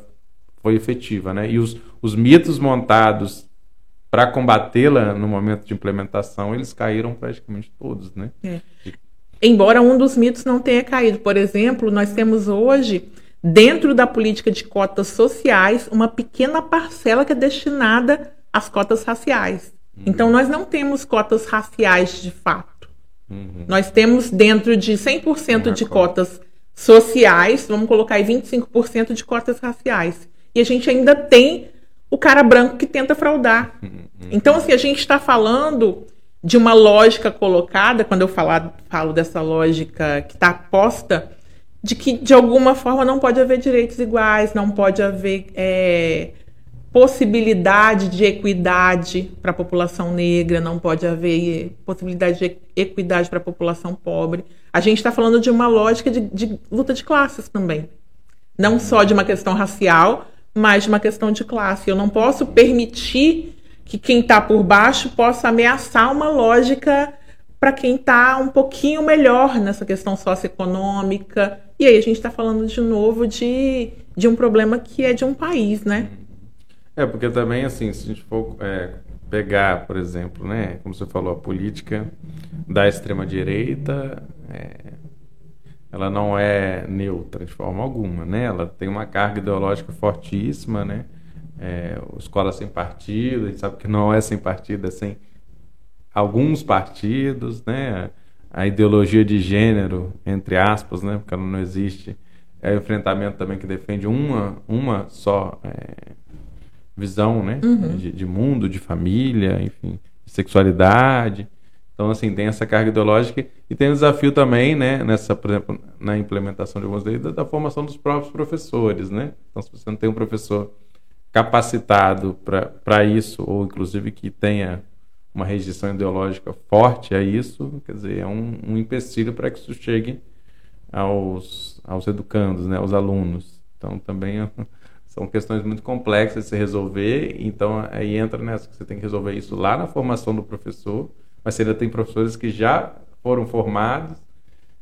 foi efetiva, né? E os, os mitos montados para combatê-la no momento de implementação, eles caíram praticamente todos, né? É. Embora um dos mitos não tenha caído. Por exemplo, nós temos hoje, dentro da política de cotas sociais, uma pequena parcela que é destinada às cotas raciais. Uhum. Então, nós não temos cotas raciais de fato. Uhum. Nós temos dentro de 100% de cotas sociais, vamos colocar aí 25% de cotas raciais. E a gente ainda tem o cara branco que tenta fraudar. Então, assim, a gente está falando de uma lógica colocada, quando eu falar, falo dessa lógica que está posta, de que de alguma forma não pode haver direitos iguais, não pode haver é, possibilidade de equidade para a população negra, não pode haver possibilidade de equidade para a população pobre. A gente está falando de uma lógica de, de luta de classes também. Não só de uma questão racial, mas de uma questão de classe. Eu não posso permitir que quem está por baixo possa ameaçar uma lógica para quem está um pouquinho melhor nessa questão socioeconômica. E aí a gente está falando de novo de, de um problema que é de um país, né? É, porque também, assim, se a gente for é, pegar, por exemplo, né, como você falou, a política da extrema-direita, é, ela não é neutra de forma alguma, né? Ela tem uma carga ideológica fortíssima, né? É, escola sem partido, a gente sabe que não é sem partido, é sem alguns partidos, né? A ideologia de gênero, entre aspas, né? Porque ela não existe. É o enfrentamento também que defende uma, uma só é, visão, né? Uhum. De, de mundo, de família, enfim, de sexualidade. Então, assim, tem essa carga ideológica e tem o desafio também, né, nessa, por exemplo, na implementação de algumas leis, da, da formação dos próprios professores, né? Então, se você não tem um professor capacitado para isso, ou inclusive que tenha uma rejeição ideológica forte a isso, quer dizer, é um, um empecilho para que isso chegue aos, aos educandos, né, aos alunos. Então, também *laughs* são questões muito complexas de se resolver, então aí entra nessa que você tem que resolver isso lá na formação do professor, mas ainda tem professores que já foram formados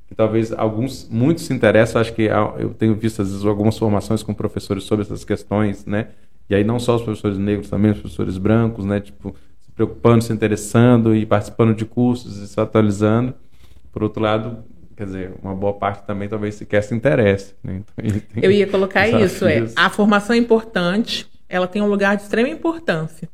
e talvez alguns, muitos se interessam, acho que eu tenho visto às vezes algumas formações com professores sobre essas questões, né? E aí não só os professores negros, também os professores brancos, né? Tipo, se preocupando, se interessando e participando de cursos e se atualizando. Por outro lado, quer dizer, uma boa parte também talvez sequer se interesse. Né? Então, eu ia colocar isso, é, a formação é importante, ela tem um lugar de extrema importância.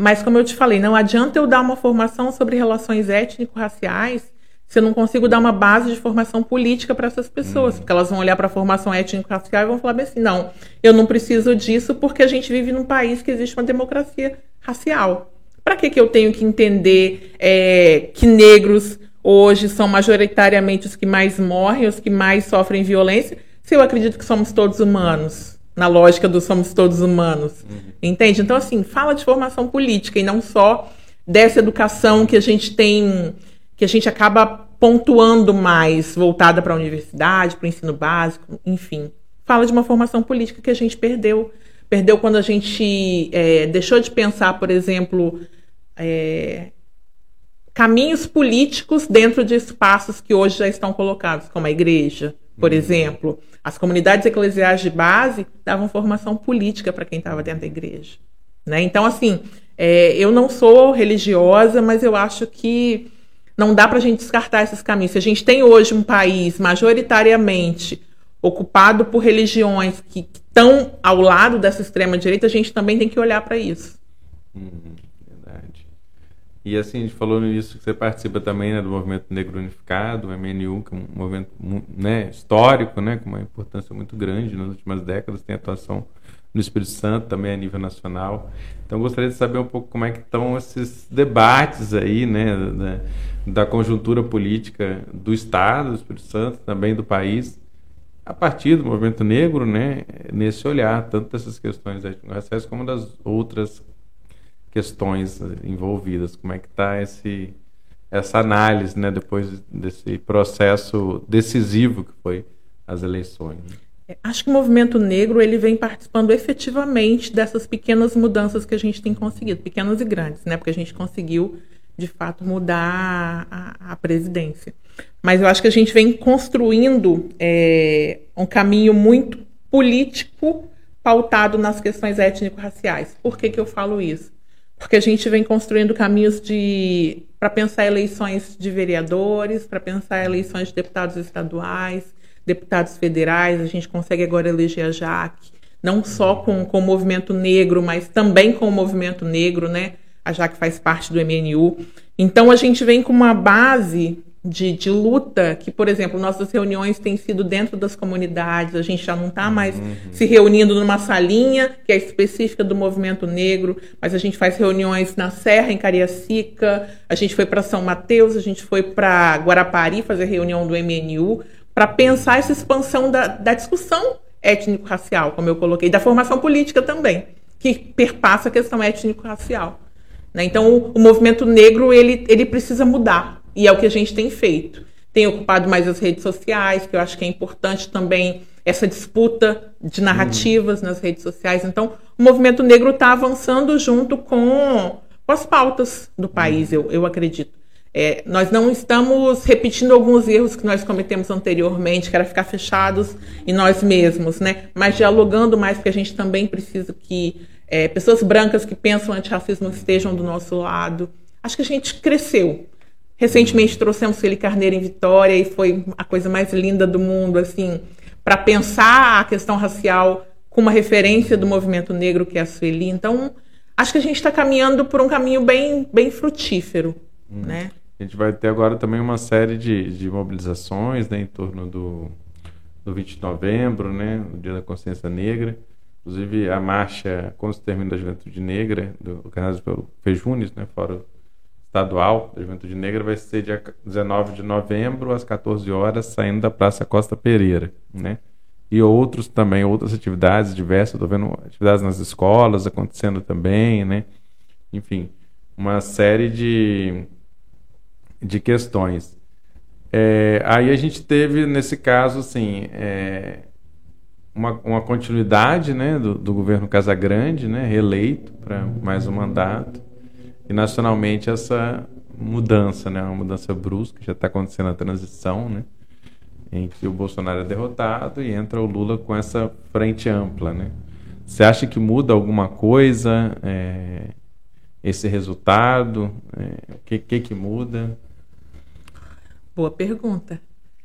Mas como eu te falei, não adianta eu dar uma formação sobre relações étnico-raciais se eu não consigo dar uma base de formação política para essas pessoas, uhum. porque elas vão olhar para a formação étnico-racial e vão falar assim, não, eu não preciso disso porque a gente vive num país que existe uma democracia racial. Para que, que eu tenho que entender é, que negros hoje são majoritariamente os que mais morrem, os que mais sofrem violência, se eu acredito que somos todos humanos? Na lógica do somos todos humanos. Uhum. Entende? Então, assim, fala de formação política e não só dessa educação que a gente tem que a gente acaba pontuando mais, voltada para a universidade, para o ensino básico, enfim. Fala de uma formação política que a gente perdeu. Perdeu quando a gente é, deixou de pensar, por exemplo, é, caminhos políticos dentro de espaços que hoje já estão colocados, como a igreja, por uhum. exemplo. As comunidades eclesiais de base davam formação política para quem estava dentro da igreja. Né? Então, assim, é, eu não sou religiosa, mas eu acho que não dá para a gente descartar esses caminhos. Se a gente tem hoje um país majoritariamente ocupado por religiões que estão ao lado dessa extrema direita, a gente também tem que olhar para isso. Hum, verdade. E assim, a gente falou nisso que você participa também né, do Movimento Negro Unificado, o MNU, que é um movimento né, histórico, né, com uma importância muito grande nas últimas décadas, tem atuação no Espírito Santo, também a nível nacional. Então, gostaria de saber um pouco como é que estão esses debates aí, né, da, da conjuntura política do Estado, do Espírito Santo, também do país, a partir do movimento negro, né, nesse olhar, tanto dessas questões raciais como das outras questões envolvidas. Como é que está esse essa análise, né, depois desse processo decisivo que foi as eleições? É, acho que o movimento negro ele vem participando efetivamente dessas pequenas mudanças que a gente tem conseguido, pequenas e grandes, né? Porque a gente conseguiu de fato mudar a, a presidência. Mas eu acho que a gente vem construindo é, um caminho muito político pautado nas questões étnico-raciais. Por que, que eu falo isso? Porque a gente vem construindo caminhos de para pensar eleições de vereadores, para pensar eleições de deputados estaduais, deputados federais, a gente consegue agora eleger a Jaque, não só com, com o movimento negro, mas também com o movimento negro, né? A Jaque faz parte do MNU. Então a gente vem com uma base de, de, luta que, por exemplo, nossas reuniões têm sido dentro das comunidades, a gente já não está mais uhum. se reunindo numa salinha que é específica do movimento negro, mas a gente faz reuniões na Serra, em Cariacica, a gente foi para São Mateus, a gente foi para Guarapari fazer reunião do MNU para pensar essa expansão da, da discussão étnico-racial, como eu coloquei, da formação política também, que perpassa a questão étnico-racial. Né? Então, o, o, movimento negro ele, ele precisa mudar, e é o que a gente tem feito. Tem ocupado mais as redes sociais, que eu acho que é importante também essa disputa de narrativas nas redes sociais. Então, o movimento negro está avançando junto com, com, as pautas do país, eu, eu acredito. É, nós não estamos repetindo alguns erros que nós cometemos anteriormente, que era ficar fechados em nós mesmos, né? Mas dialogando mais, porque a gente também precisa que é, pessoas brancas que pensam antirracismo estejam do nosso lado. Acho que a gente cresceu. Recentemente trouxemos Felipe Carneiro em Vitória e foi a coisa mais linda do mundo, assim, para pensar a questão racial com uma referência do movimento negro que é a Sueli. Então, acho que a gente está caminhando por um caminho bem, bem frutífero, hum. né? A gente vai ter agora também uma série de, de mobilizações né, em torno do, do 20 de novembro, né, o Dia da Consciência Negra. Inclusive, a marcha contra o Termino da Juventude Negra, do, organizado pelo Fejunes, né, Fórum Estadual da Juventude Negra, vai ser dia 19 de novembro, às 14 horas, saindo da Praça Costa Pereira. Né? E outros também, outras atividades diversas, estou vendo atividades nas escolas acontecendo também, né? Enfim, uma série de de questões. É, aí a gente teve, nesse caso, assim, é, uma, uma, continuidade né, do, do, governo Casagrande, né, reeleito para mais um mandato, e nacionalmente essa mudança, né, uma mudança brusca, já está acontecendo a transição, né, em que o Bolsonaro é derrotado e entra o Lula com essa frente ampla, né? Você acha que muda alguma coisa é, esse resultado? É, o que, que, que muda? Boa pergunta.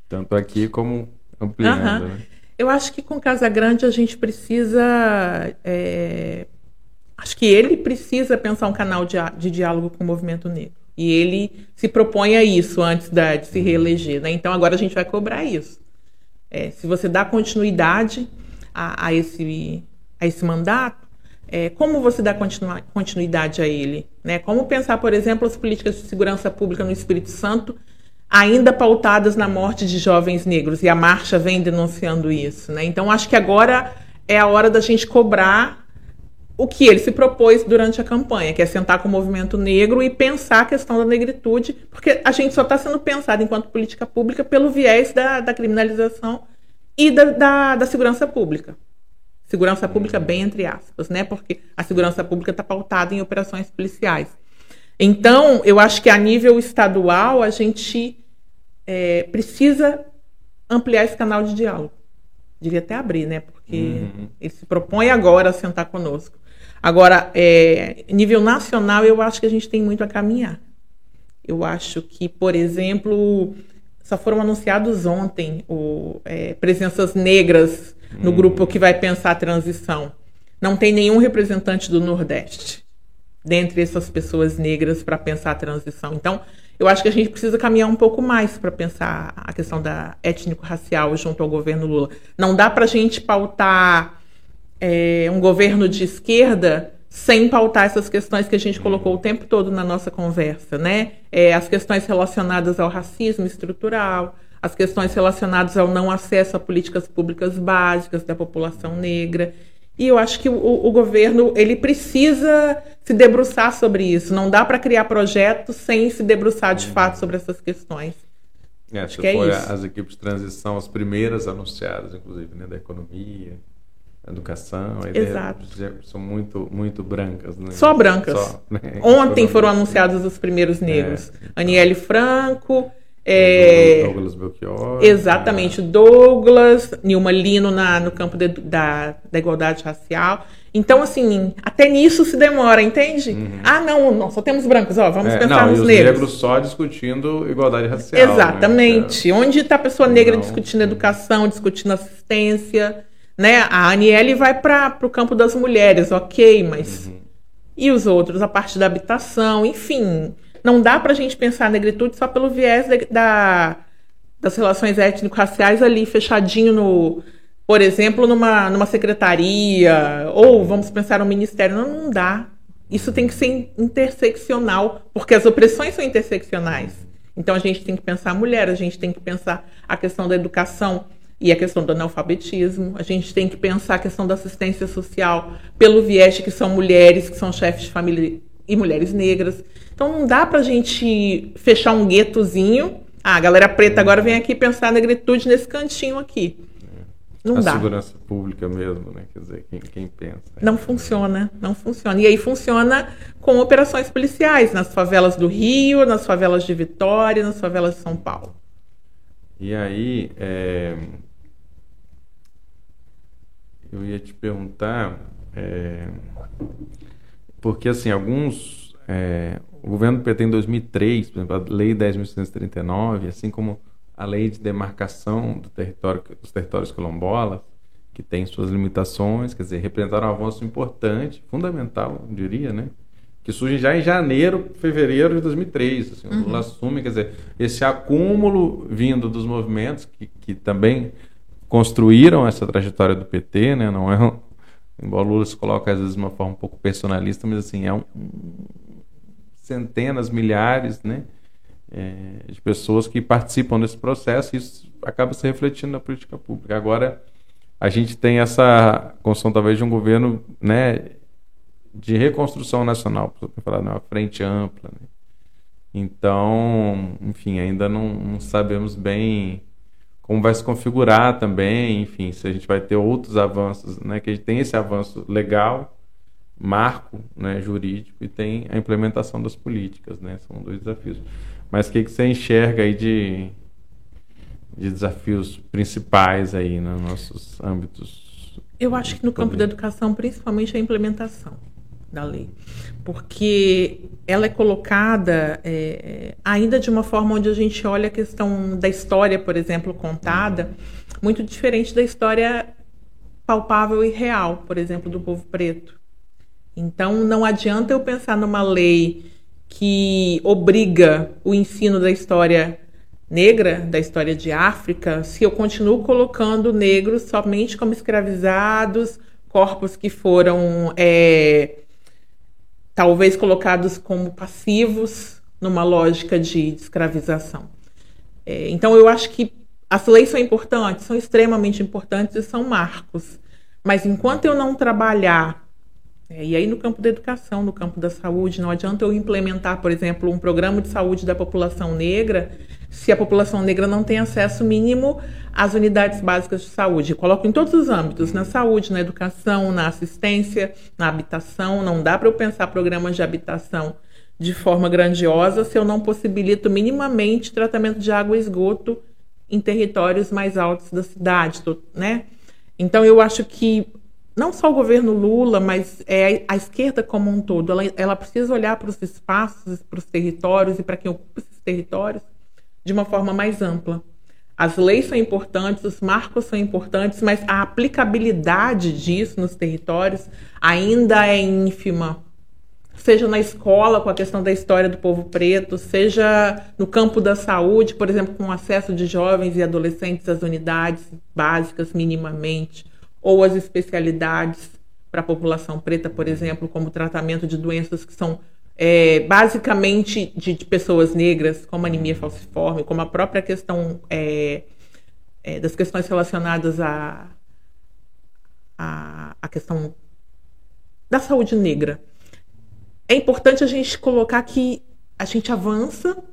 Tanto aqui como ampliando. Né? Eu acho que com Casa Grande a gente precisa. É, acho que ele precisa pensar um canal de, de diálogo com o movimento negro. E ele se propõe a isso antes da, de se reeleger. Né? Então agora a gente vai cobrar isso. É, se você dá continuidade a, a, esse, a esse mandato, é, como você dá continuidade a ele? Né? Como pensar, por exemplo, as políticas de segurança pública no Espírito Santo ainda pautadas na morte de jovens negros, e a marcha vem denunciando isso. Né? Então acho que agora é a hora da gente cobrar o que ele se propôs durante a campanha, que é sentar com o movimento negro e pensar a questão da negritude, porque a gente só está sendo pensado enquanto política pública pelo viés da, da criminalização e da, da, da, segurança pública. Segurança pública bem entre aspas, né? Porque a segurança pública está pautada em operações policiais. Então, eu acho que a nível estadual a gente é, precisa ampliar esse canal de diálogo. Devia até abrir, né? Porque uhum. ele se propõe agora a sentar conosco. Agora, é, nível nacional, eu acho que a gente tem muito a caminhar. Eu acho que, por exemplo, só foram anunciados ontem o, é, presenças negras no hum. grupo que vai pensar a transição. Não tem nenhum representante do Nordeste dentre essas pessoas negras para pensar a transição. Então, eu acho que a gente precisa caminhar um pouco mais para pensar a questão da étnico-racial junto ao governo Lula. Não dá para a gente pautar é, um governo de esquerda sem pautar essas questões que a gente colocou o tempo todo na nossa conversa, né? É, as questões relacionadas ao racismo estrutural, as questões relacionadas ao não acesso a políticas públicas básicas da população negra. E eu acho que o, o governo ele precisa se debruçar sobre isso. Não dá para criar projetos sem se debruçar de fato sobre essas questões. É, acho que é isso. as equipes de transição as primeiras anunciadas, inclusive, né, da economia, educação, Exato. são muito, muito brancas. Né? Só brancas. Só, *laughs* né? Ontem foram anunciados os primeiros negros. É, então. Aniele Franco. É, Douglas Belchior. Exatamente, Douglas, Nilma Lino na, no campo de, da, da igualdade racial. Então, assim, até nisso se demora, entende? Uhum. Ah, não, não, só temos brancos, ó, vamos é, pensar não, nos e os negros. negros só discutindo igualdade racial. Né? Exatamente. Né? Onde está a pessoa negra não, discutindo educação, discutindo assistência? Né? A Aniele vai para o campo das mulheres, ok, mas. Uhum. E os outros, a parte da habitação, enfim. Não dá para a gente pensar a negritude só pelo viés da, da das relações étnico-raciais ali, fechadinho no. Por exemplo, numa, numa secretaria, ou vamos pensar no ministério. Não, não dá. Isso tem que ser interseccional, porque as opressões são interseccionais. Então a gente tem que pensar a mulher, a gente tem que pensar a questão da educação e a questão do analfabetismo. A gente tem que pensar a questão da assistência social pelo viés que são mulheres, que são chefes de família e mulheres negras. Então não dá para a gente fechar um guetozinho. Ah, a galera preta agora vem aqui pensar na negritude nesse cantinho aqui. Não a dá. segurança pública mesmo, né? Quer dizer, quem, quem pensa. Não funciona, não funciona. E aí funciona com operações policiais nas favelas do Rio, nas favelas de Vitória, nas favelas de São Paulo. E aí, é, eu ia te perguntar, é, porque assim, alguns. É, o governo do PT em 2003, por exemplo, a Lei 10.639, assim como a Lei de Demarcação do território, dos Territórios Quilombolas, que tem suas limitações, quer dizer, representaram um avanço importante, fundamental, eu diria, né? Que surge já em janeiro, fevereiro de 2003. Assim, uhum. O Lula assume, quer dizer, esse acúmulo vindo dos movimentos que, que também construíram essa trajetória do PT, né? Não é embora Lula se coloque às vezes de uma forma um pouco personalista, mas assim é um centenas, milhares, né? É, de pessoas que participam desse processo e isso acaba se refletindo na política pública. Agora a gente tem essa construção talvez de um governo, né? De reconstrução nacional, para falar, né, uma frente ampla. Né? Então, enfim, ainda não, não sabemos bem como vai se configurar também, enfim, se a gente vai ter outros avanços, né, que a gente tem esse avanço legal, marco, né, jurídico e tem a implementação das políticas, né, são dois desafios. Mas o que, que você enxerga aí de, de desafios principais aí nos nossos âmbitos? Eu acho que no campo da educação, principalmente a implementação da lei, porque ela é colocada é, ainda de uma forma onde a gente olha a questão da história, por exemplo, contada, muito diferente da história palpável e real, por exemplo, do povo preto. Então, não adianta eu pensar numa lei que obriga o ensino da história negra, da história de África, se eu continuo colocando negros somente como escravizados, corpos que foram é, talvez colocados como passivos numa lógica de, escravização. É, então, eu acho que as leis são importantes, são extremamente importantes e são marcos. Mas enquanto eu não trabalhar, é, e aí no campo da educação, no campo da saúde, não adianta eu implementar, por exemplo, um programa de saúde da população negra se a população negra não tem acesso mínimo às unidades básicas de saúde. Coloco em todos os âmbitos, na saúde, na educação, na assistência, na habitação. Não dá para eu pensar programas de habitação de forma grandiosa se eu não possibilito minimamente tratamento de água e esgoto em territórios mais altos da cidade, né? Então eu acho que não só o governo Lula, mas é a esquerda como um todo, ela, ela precisa olhar para os espaços, para os territórios e para quem ocupa esses territórios de uma forma mais ampla. As leis são importantes, os marcos são importantes, mas a aplicabilidade disso nos territórios ainda é ínfima. Seja na escola, com a questão da história do povo preto, seja no campo da saúde, por exemplo, com o acesso de jovens e adolescentes às unidades básicas minimamente, ou às especialidades para a população preta, por exemplo, como tratamento de doenças que são é, basicamente de, de, pessoas negras, como anemia falciforme, como a própria questão é, é, das questões relacionadas à a, a, a, questão da saúde negra. É importante a gente colocar que a gente avança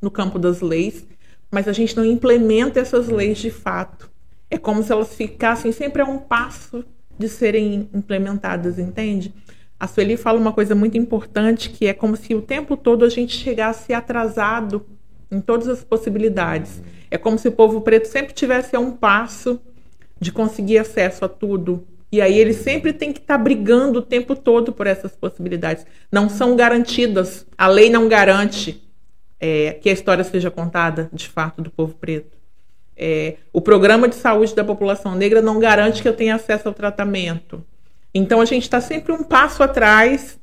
no campo das leis, mas a gente não implementa essas leis de fato. É como se elas ficassem sempre a um passo de serem implementadas, entende? A Sueli fala uma coisa muito importante, que é como se o tempo todo a gente chegasse atrasado em todas as possibilidades. É como se o povo preto sempre tivesse a um passo de conseguir acesso a tudo. E aí ele sempre tem que estar tá brigando o tempo todo por essas possibilidades. Não são garantidas. A lei não garante é, que a história seja contada, de fato, do povo preto. É, o programa de saúde da população negra não garante que eu tenha acesso ao tratamento. Então a gente está sempre um passo atrás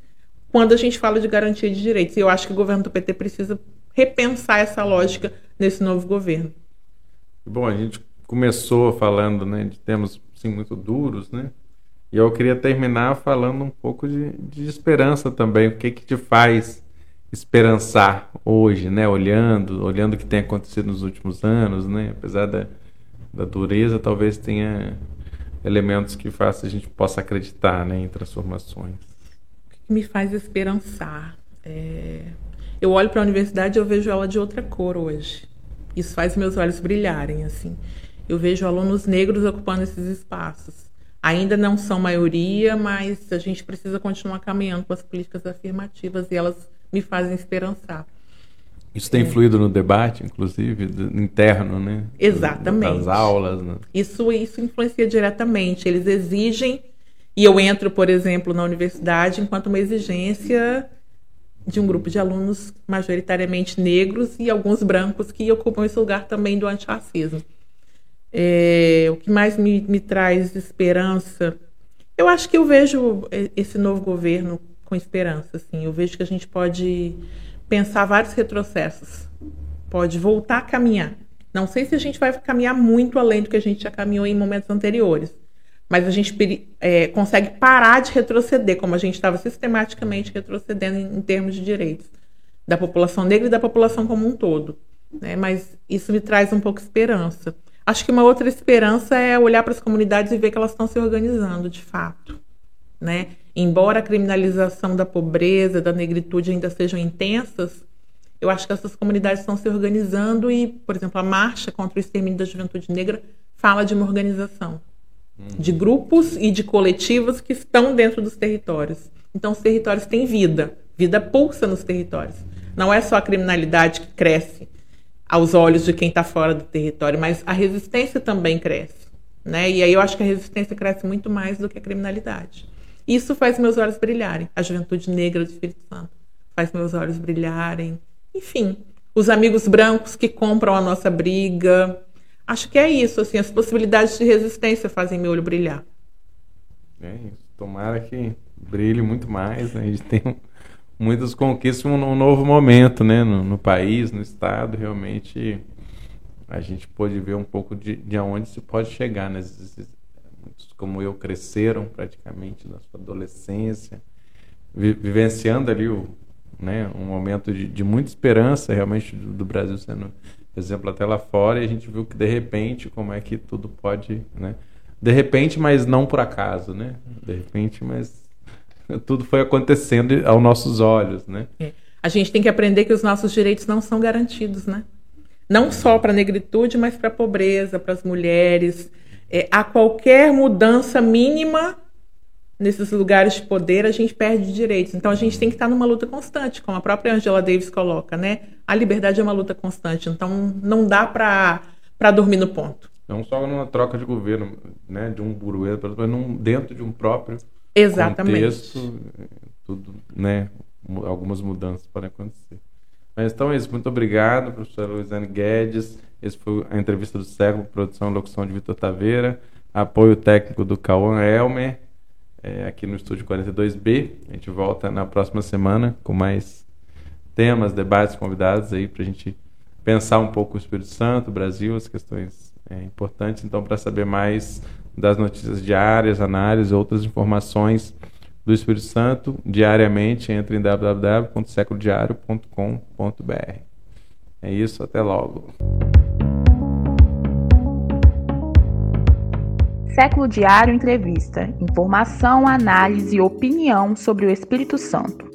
quando a gente fala de garantia de direitos. E eu acho que o governo do PT precisa repensar essa lógica nesse novo governo. Bom, a gente começou falando né, de temas assim, muito duros, né? E eu queria terminar falando um pouco de, de esperança também. O que, que te faz esperançar hoje, né? Olhando, olhando o que tem acontecido nos últimos anos, né? Apesar da, da dureza, talvez tenha elementos que façam a gente possa acreditar né, em transformações. O que me faz esperançar? É... Eu olho para a universidade e eu vejo ela de outra cor hoje. Isso faz meus olhos brilharem, assim. Eu vejo alunos negros ocupando esses espaços. Ainda não são maioria, mas a gente precisa continuar caminhando com as políticas afirmativas e elas me fazem esperançar. Isso tem influído no debate, inclusive, interno, né? Exatamente. Das aulas. Né? Isso, isso influencia diretamente. Eles exigem, e eu entro, por exemplo, na universidade enquanto uma exigência de um grupo de alunos majoritariamente negros e alguns brancos que ocupam esse lugar também do antirracismo. É, o que mais me, me traz esperança? Eu acho que eu vejo esse novo governo com esperança. Assim. Eu vejo que a gente pode pensar vários retrocessos. Pode voltar a caminhar. Não sei se a gente vai caminhar muito além do que a gente já caminhou em momentos anteriores, mas a gente é, consegue parar de retroceder, como a gente estava sistematicamente retrocedendo em, em, termos de direitos da população negra e da população como um todo. Né? Mas isso me traz um pouco esperança. Acho que uma outra esperança é olhar para as comunidades e ver que elas estão se organizando de fato. Né? Embora a criminalização da pobreza, da negritude ainda sejam intensas, eu acho que essas comunidades estão se organizando e, por exemplo, a marcha contra o extermínio da juventude negra fala de uma organização uhum. de grupos e de coletivos que estão dentro dos territórios. Então, os territórios têm vida, vida pulsa nos territórios. Não é só a criminalidade que cresce. aos olhos de quem está fora do território, mas a resistência também cresce. Né? E aí eu acho que a resistência cresce muito mais do que a criminalidade. Isso faz meus olhos brilharem. A juventude negra do Espírito Santo faz meus olhos brilharem. Enfim, os amigos brancos que compram a nossa briga. Acho que é isso, assim, as possibilidades de resistência fazem meu olho brilhar. É isso. Tomara que brilhe muito mais, né? A gente tem muitas conquistas num novo momento, né? No, no, país, no estado, realmente a gente pode ver um pouco de, de aonde se pode chegar, né? Muitos como eu cresceram praticamente na sua adolescência, vi, vivenciando ali o, né, um momento de, de muita esperança realmente do, do, Brasil sendo exemplo até lá fora e a gente viu que de repente como é que tudo pode, né? De repente, mas não por acaso, né? De repente, mas *laughs* tudo foi acontecendo aos nossos olhos, né? É. A gente tem que aprender que os nossos direitos não são garantidos, né? Não só para a negritude, mas para a pobreza, para as mulheres. É, a qualquer mudança mínima nesses lugares de poder, a gente perde direitos. Então a gente tem que estar numa luta constante, como a própria Angela Davis coloca, né? A liberdade é uma luta constante, então não dá para dormir no ponto. Não só numa troca de governo, né, de um buruê, mas dentro de um próprio Exatamente. contexto, tudo, né, algumas mudanças podem acontecer. Mas então é isso, muito obrigado, professora Luiziane Guedes. Esse foi a entrevista do século, produção e locução de Vitor Taveira, apoio técnico do Cauã Elmer, é, aqui no estúdio 42B. A gente volta na próxima semana com mais temas, debates, convidados aí para a gente pensar um pouco o Espírito Santo, o Brasil, as questões é, importantes. Então, para saber mais das notícias diárias, análises, outras informações do Espírito Santo, diariamente entre em www.seculodiario.com.br. É isso, até logo. Século Diário Entrevista. Informação, análise e opinião sobre o Espírito Santo.